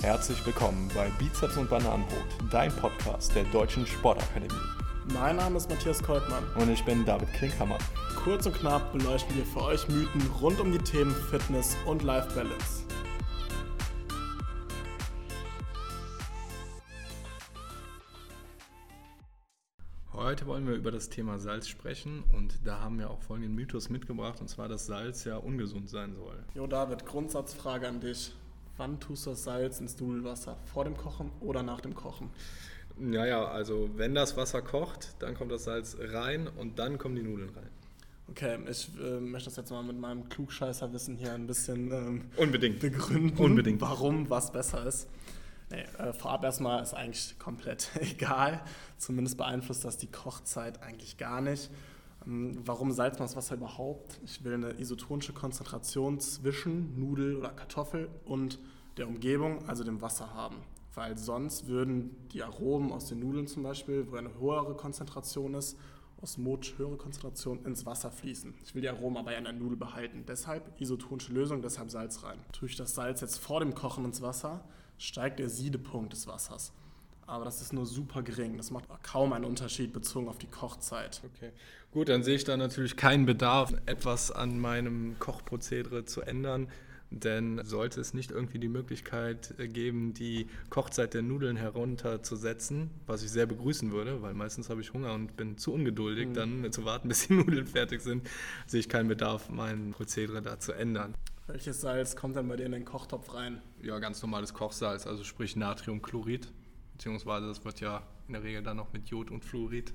Herzlich willkommen bei Bizeps und Bananenbrot, dein Podcast der Deutschen Sportakademie. Mein Name ist Matthias Koltmann. Und ich bin David Klinkhammer. Kurz und knapp beleuchten wir für euch Mythen rund um die Themen Fitness und Life Balance. Heute wollen wir über das Thema Salz sprechen und da haben wir auch folgenden Mythos mitgebracht und zwar, dass Salz ja ungesund sein soll. Jo David, Grundsatzfrage an dich. Wann tust du das Salz ins Nudelwasser? Vor dem Kochen oder nach dem Kochen? Naja, also wenn das Wasser kocht, dann kommt das Salz rein und dann kommen die Nudeln rein. Okay, ich äh, möchte das jetzt mal mit meinem Klugscheißerwissen hier ein bisschen ähm, Unbedingt. begründen, Unbedingt. warum was besser ist. Nee, äh, vorab erstmal ist eigentlich komplett egal. Zumindest beeinflusst das die Kochzeit eigentlich gar nicht. Ähm, warum salzt man das Wasser überhaupt? Ich will eine isotonische Konzentration zwischen Nudel oder Kartoffel und der Umgebung, also dem Wasser haben. Weil sonst würden die Aromen aus den Nudeln zum Beispiel, wo eine höhere Konzentration ist, osmotisch höhere Konzentration ins Wasser fließen. Ich will die Aromen aber ja in der Nudel behalten. Deshalb isotonische Lösung, deshalb Salz rein. Tue das Salz jetzt vor dem Kochen ins Wasser, steigt der Siedepunkt des Wassers. Aber das ist nur super gering. Das macht kaum einen Unterschied bezogen auf die Kochzeit. Okay, gut, dann sehe ich da natürlich keinen Bedarf, etwas an meinem Kochprozedere zu ändern. Denn sollte es nicht irgendwie die Möglichkeit geben, die Kochzeit der Nudeln herunterzusetzen, was ich sehr begrüßen würde, weil meistens habe ich Hunger und bin zu ungeduldig, Mhm. dann zu warten, bis die Nudeln fertig sind, sehe ich keinen Bedarf, mein Prozedere da zu ändern. Welches Salz kommt dann bei dir in den Kochtopf rein? Ja, ganz normales Kochsalz, also sprich Natriumchlorid, beziehungsweise das wird ja in der Regel dann noch mit Jod und Fluorid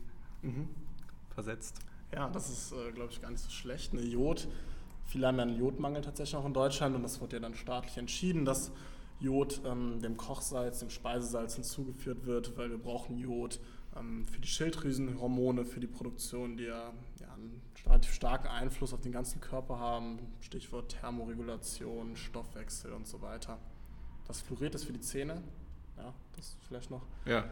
versetzt. Ja, das ist, äh, glaube ich, gar nicht so schlecht. Eine Jod. Ja einen Jodmangel tatsächlich auch in Deutschland und das wurde ja dann staatlich entschieden, dass Jod ähm, dem Kochsalz, dem Speisesalz hinzugeführt wird, weil wir brauchen Jod ähm, für die Schilddrüsenhormone, für die Produktion, die ja, ja einen relativ starken Einfluss auf den ganzen Körper haben. Stichwort Thermoregulation, Stoffwechsel und so weiter. Das Fluorid ist für die Zähne. Ja, das vielleicht noch. Ja,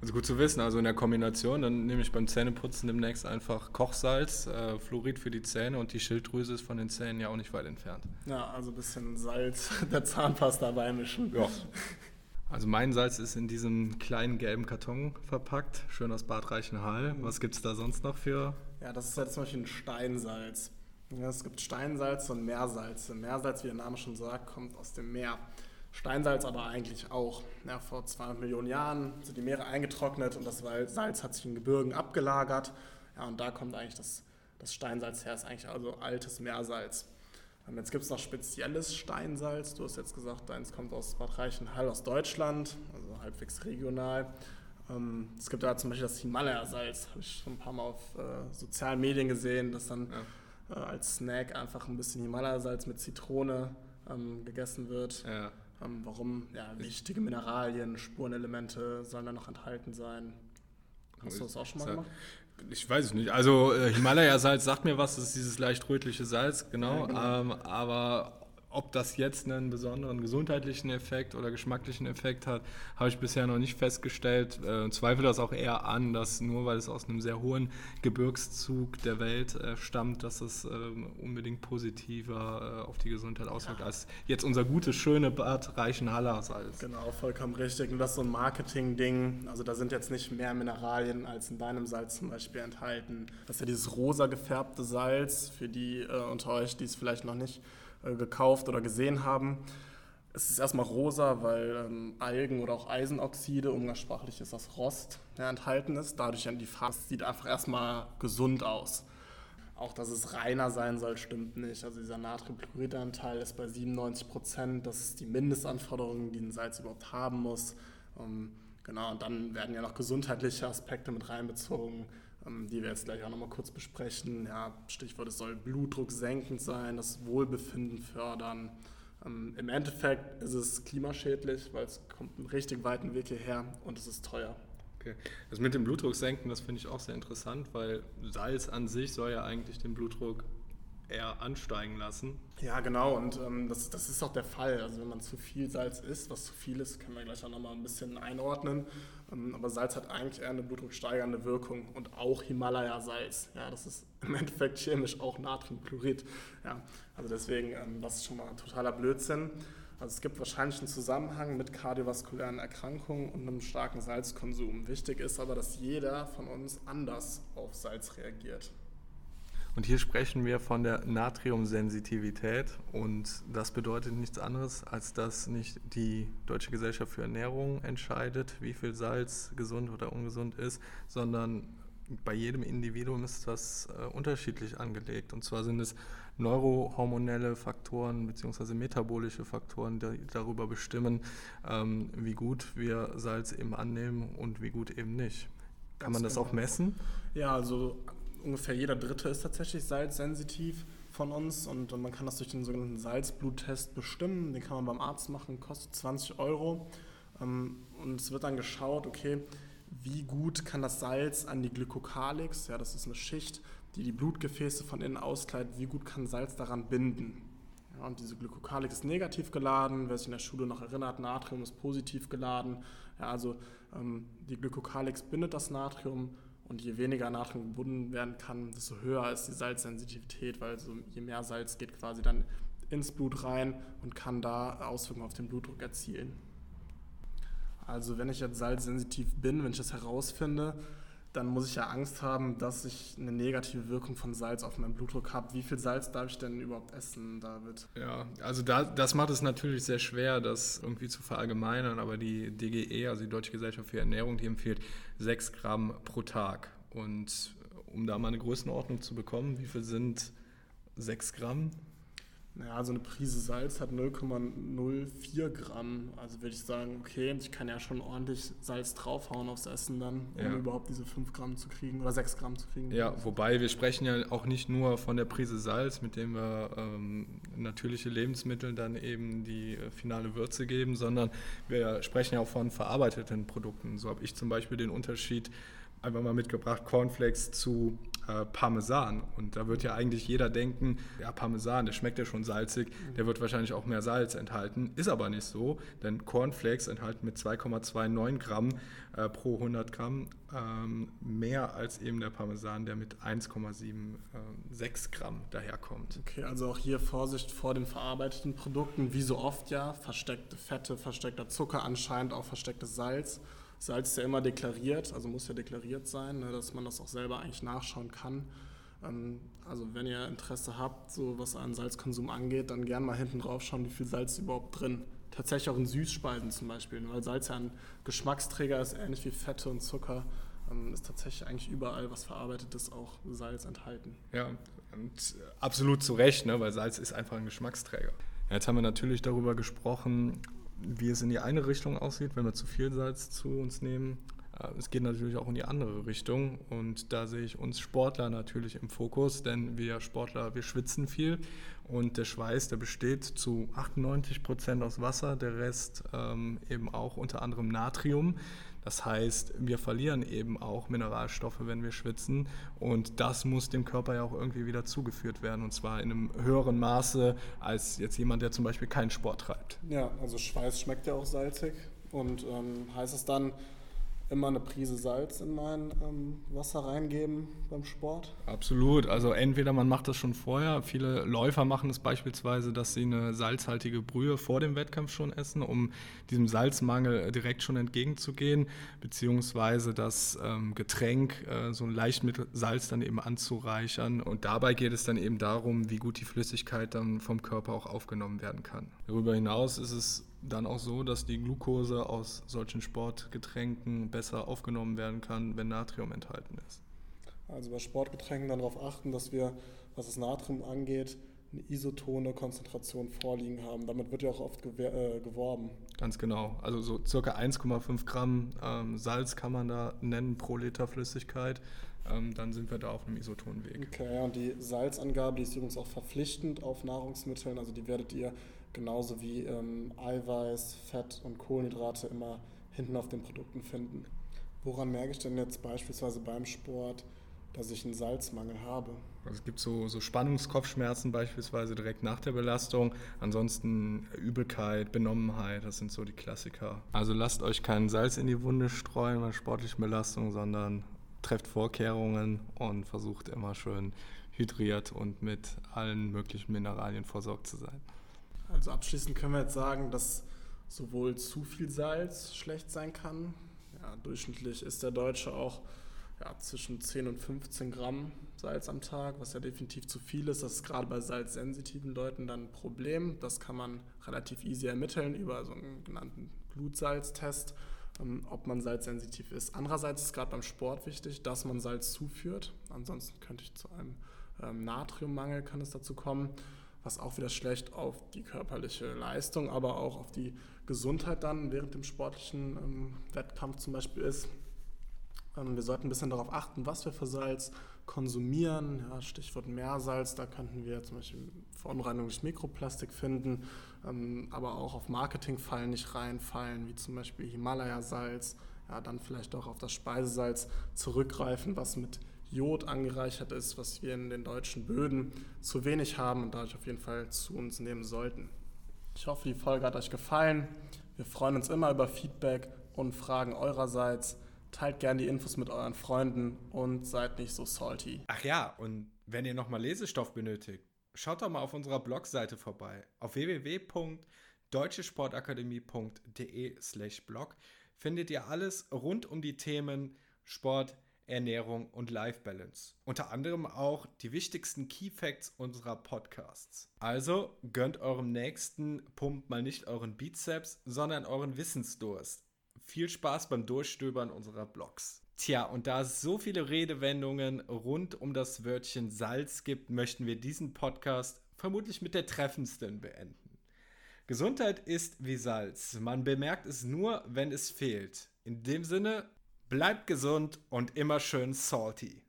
also gut zu wissen. Also in der Kombination, dann nehme ich beim Zähneputzen demnächst einfach Kochsalz, äh, Fluorid für die Zähne und die Schilddrüse ist von den Zähnen ja auch nicht weit entfernt. Ja, also ein bisschen Salz der Zahnpasta beimischen. Ja. Also mein Salz ist in diesem kleinen gelben Karton verpackt, schön aus Bad Reichenhall. Was gibt es da sonst noch für? Ja, das ist jetzt zum Beispiel ein Steinsalz. Ja, es gibt Steinsalz und Meersalze. Meersalz, wie der Name schon sagt, kommt aus dem Meer. Steinsalz aber eigentlich auch. Ja, vor 200 Millionen Jahren sind die Meere eingetrocknet und das Salz hat sich in Gebirgen abgelagert. Ja, und da kommt eigentlich das, das Steinsalz her, ist eigentlich also altes Meersalz. Ähm, Jetzt gibt es noch spezielles Steinsalz. Du hast jetzt gesagt, deins kommt aus Bad Reichenhall aus Deutschland, also halbwegs regional. Ähm, Es gibt da zum Beispiel das Himalaya-Salz, habe ich schon ein paar Mal auf äh, sozialen Medien gesehen, dass dann äh, als Snack einfach ein bisschen Himalaya-Salz mit Zitrone ähm, gegessen wird. Ja. Ähm, warum? Ja, wichtige Mineralien, Spurenelemente sollen da noch enthalten sein. Hast du das auch schon mal gemacht? Ich weiß es nicht. Also äh, Himalaya-Salz sagt mir was, das ist dieses leicht rötliche Salz, genau. Ja, genau. Ähm, aber ob das jetzt einen besonderen gesundheitlichen Effekt oder geschmacklichen Effekt hat, habe ich bisher noch nicht festgestellt. Äh, zweifle das auch eher an, dass nur weil es aus einem sehr hohen Gebirgszug der Welt äh, stammt, dass es ähm, unbedingt positiver äh, auf die Gesundheit auswirkt, als jetzt unser gutes, schöne Bad Reichenhaller Salz. Genau, vollkommen richtig. Und das ist so ein Marketing-Ding. Also da sind jetzt nicht mehr Mineralien als in deinem Salz zum Beispiel enthalten. Das ist ja dieses rosa gefärbte Salz, für die äh, unter euch, die es vielleicht noch nicht äh, gekauft oder gesehen haben. Es ist erstmal rosa, weil ähm, Algen oder auch Eisenoxide, umgangssprachlich ist das Rost, ja, enthalten ist. Dadurch dann die Farbe sieht einfach erstmal gesund aus. Auch dass es reiner sein soll, stimmt nicht. Also dieser Natriumchlorid-Anteil ist bei 97 Prozent. Das ist die Mindestanforderung, die ein Salz überhaupt haben muss. Ähm, genau, und dann werden ja noch gesundheitliche Aspekte mit reinbezogen, die wir jetzt gleich auch nochmal kurz besprechen. Ja, Stichwort, es soll Blutdruck senkend sein, das Wohlbefinden fördern. Ähm, Im Endeffekt ist es klimaschädlich, weil es kommt einen richtig weiten Weg hierher und es ist teuer. Okay. Das mit dem Blutdruck senken, das finde ich auch sehr interessant, weil Salz an sich soll ja eigentlich den Blutdruck eher ansteigen lassen. Ja, genau, und ähm, das, das ist auch der Fall. Also wenn man zu viel Salz isst, was zu viel ist, können wir gleich auch nochmal ein bisschen einordnen. Ähm, aber Salz hat eigentlich eher eine blutdrucksteigernde Wirkung und auch Himalaya-Salz. Ja, das ist im Endeffekt chemisch auch Natriumchlorid. Ja, also deswegen, ähm, das ist schon mal totaler Blödsinn. Also es gibt wahrscheinlich einen Zusammenhang mit kardiovaskulären Erkrankungen und einem starken Salzkonsum. Wichtig ist aber, dass jeder von uns anders auf Salz reagiert. Und hier sprechen wir von der Natriumsensitivität und das bedeutet nichts anderes, als dass nicht die Deutsche Gesellschaft für Ernährung entscheidet, wie viel Salz gesund oder ungesund ist, sondern bei jedem Individuum ist das äh, unterschiedlich angelegt. Und zwar sind es neurohormonelle Faktoren bzw. metabolische Faktoren, die darüber bestimmen, ähm, wie gut wir Salz eben annehmen und wie gut eben nicht. Kann man das genau. auch messen? Ja, also ungefähr jeder Dritte ist tatsächlich salzsensitiv von uns und, man kann das durch den sogenannten Salzbluttest bestimmen. Den kann man beim Arzt machen, kostet 20 Euro. Ähm, und es wird dann geschaut, okay, wie gut kann das Salz an die Glykokalix, ja, das ist eine Schicht, die die Blutgefäße von innen auskleidet, wie gut kann Salz daran binden. Ja, und diese Glykokalix ist negativ geladen, wer sich in der Schule noch erinnert, Natrium ist positiv geladen. Ja, also ähm, die Glykokalix bindet das Natrium und je weniger Natrium gebunden werden kann, desto höher ist die Salzsensitivität, weil so, je mehr Salz geht quasi dann ins Blut rein und kann da Auswirkungen auf den Blutdruck erzielen. Also wenn ich jetzt salzsensitiv bin, wenn ich das herausfinde, dann muss ich ja Angst haben, dass ich eine negative Wirkung von Salz auf meinen Blutdruck habe. Wie viel Salz darf ich denn überhaupt essen, David? Ja, also da, das macht es natürlich sehr schwer, das irgendwie zu verallgemeinern, aber die DGE, also die Deutsche Gesellschaft für Ernährung, die empfiehlt 6 Gramm pro Tag. Und um da mal eine Größenordnung zu bekommen, wie viel sind 6 Gramm? Naja, so eine Prise Salz hat 0,04 Gramm. Also würde ich sagen, okay, ich kann ja schon ordentlich Salz draufhauen aufs Essen dann, um ja. überhaupt diese 5 Gramm zu kriegen oder 6 Gramm zu kriegen. Ja, wobei wir sprechen ja auch nicht nur von der Prise Salz, mit dem wir ähm, natürliche Lebensmittel dann eben die äh, finale Würze geben, sondern wir sprechen ja auch von verarbeiteten Produkten. So habe ich zum Beispiel den Unterschied einfach mal mitgebracht, Cornflakes zu äh, Parmesan. Und da wird ja eigentlich jeder denken, ja, Parmesan, der schmeckt ja schon salzig, der wird wahrscheinlich auch mehr Salz enthalten. Ist aber nicht so, denn Cornflakes enthalten mit 2,29 Gramm äh, pro 100 Gramm ähm, mehr als eben der Parmesan, der mit 1,76 äh, Gramm daherkommt. Okay, also auch hier Vorsicht vor den verarbeiteten Produkten, wie so oft ja, versteckte Fette, versteckter Zucker, anscheinend auch verstecktes Salz. Salz ist ja immer deklariert, also muss ja deklariert sein, ne, dass man das auch selber eigentlich nachschauen kann. Ähm, also wenn ihr Interesse habt, so was einen Salzkonsum angeht, dann gerne mal hinten drauf schauen, wie viel Salz ist überhaupt drin. Tatsächlich auch in Süßspeisen zum Beispiel, weil Salz ja ein Geschmacksträger ist, ähnlich wie Fette und Zucker ähm, ist tatsächlich eigentlich überall, was verarbeitet ist, auch Salz enthalten. Ja, und absolut zu Recht, ne, weil Salz ist einfach ein Geschmacksträger. Jetzt haben wir natürlich darüber gesprochen, wie es in die eine Richtung aussieht, wenn wir zu viel Salz zu uns nehmen. Äh, es geht natürlich auch in die andere Richtung und da sehe ich uns Sportler natürlich im Fokus, denn wir Sportler, wir schwitzen viel und der Schweiß, der besteht zu 98 Prozent aus Wasser, der Rest ähm, eben auch unter anderem Natrium. Das heißt, wir verlieren eben auch Mineralstoffe, wenn wir schwitzen. Und das muss dem Körper ja auch irgendwie wieder zugeführt werden. Und zwar in einem höheren Maße als jetzt jemand, der zum Beispiel keinen Sport treibt. Ja, also Schweiß schmeckt ja auch salzig. Und ähm, heißt es dann, immer eine Prise Salz in mein ähm, Wasser reingeben beim Sport? Absolut. Also entweder man macht das schon vorher. Viele Läufer machen es beispielsweise, dass sie eine salzhaltige Brühe vor dem Wettkampf schon essen, um diesem Salzmangel direkt schon entgegenzugehen, beziehungsweise das ähm, Getränk äh, so leicht mit Salz dann eben anzureichern. Und dabei geht es dann eben darum, wie gut die Flüssigkeit dann vom Körper auch aufgenommen werden kann. Darüber hinaus ist es dann auch so, dass die Glucose aus solchen Sportgetränken besser aufgenommen werden kann, wenn Natrium enthalten ist. Also bei Sportgetränken dann darauf achten, dass wir, was das Natrium angeht, eine isotone Konzentration vorliegen haben. Damit wird ja auch oft äh, geworben. Ganz genau. Also so circa 1,5 Gramm ähm, Salz kann man da nennen pro Liter Flüssigkeit. Ähm, dann sind wir da auf einem Isotonweg. Okay, ja, und die Salzangabe, die ist übrigens auch verpflichtend auf Nahrungsmitteln. Also die werdet ihr genauso wie ähm, Eiweiß, Fett und Kohlenhydrate immer hinten auf den Produkten finden. Woran merke ich denn jetzt beispielsweise beim Sport, dass ich einen Salzmangel habe? Also es gibt so, so Spannungskopfschmerzen beispielsweise direkt nach der Belastung. Ansonsten Übelkeit, Benommenheit, das sind so die Klassiker. Also lasst euch keinen Salz in die Wunde streuen bei sportlichen Belastungen, sondern trefft Vorkehrungen und versucht immer schön hydriert und mit allen möglichen Mineralien versorgt zu sein. Also abschließend können wir jetzt sagen, dass sowohl zu viel Salz schlecht sein kann. Ja, durchschnittlich ist der Deutsche auch ja, zwischen 10 und 15 Gramm Salz am Tag, was ja definitiv zu viel ist. Das ist gerade bei salzsensitiven Leuten dann ein Problem. Das kann man relativ easy ermitteln über so einen genannten Blutsalztest, ähm, ob man salzsensitiv ist. Andererseits ist gerade beim Sport wichtig, dass man Salz zuführt. Ansonsten könnte ich zu einem ähm, Natriummangel kann es dazu kommen, was auch wieder schlecht auf die körperliche Leistung, aber auch auf die Gesundheit dann während dem sportlichen ähm, Wettkampf zum Beispiel ist. Ähm, wir sollten ein bisschen darauf achten, was wir für Salz konsumieren. Ja, Stichwort Meersalz, da könnten wir zum Beispiel Verunreinigung durch Mikroplastik finden, ähm, aber auch auf Marketingfallen nicht reinfallen, wie zum Beispiel Himalaya-Salz. Ja, dann vielleicht auch auf das Speisesalz zurückgreifen, was mit Jod angereichert ist, was wir in den deutschen Böden zu wenig haben und dadurch auf jeden Fall zu uns nehmen sollten. Ich hoffe, die Folge hat euch gefallen. Wir freuen uns immer über Feedback und Fragen eurerseits. Teilt gerne die Infos mit euren Freunden und seid nicht so salty. Ach ja, und wenn ihr nochmal Lesestoff benötigt, schaut doch mal auf unserer Blogseite vorbei. Auf www.deutschesportakademie.de slash blog findet ihr alles rund um die Themen Sport, Ernährung und Life Balance. Unter anderem auch die wichtigsten Key Facts unserer Podcasts. Also gönnt eurem nächsten Pump mal nicht euren Bizeps, sondern euren Wissensdurst viel Spaß beim Durchstöbern unserer Blogs. Tja, und da es so viele Redewendungen rund um das Wörtchen Salz gibt, möchten wir diesen Podcast vermutlich mit der treffendsten beenden. Gesundheit ist wie Salz. Man bemerkt es nur, wenn es fehlt. In dem Sinne, bleibt gesund und immer schön salty.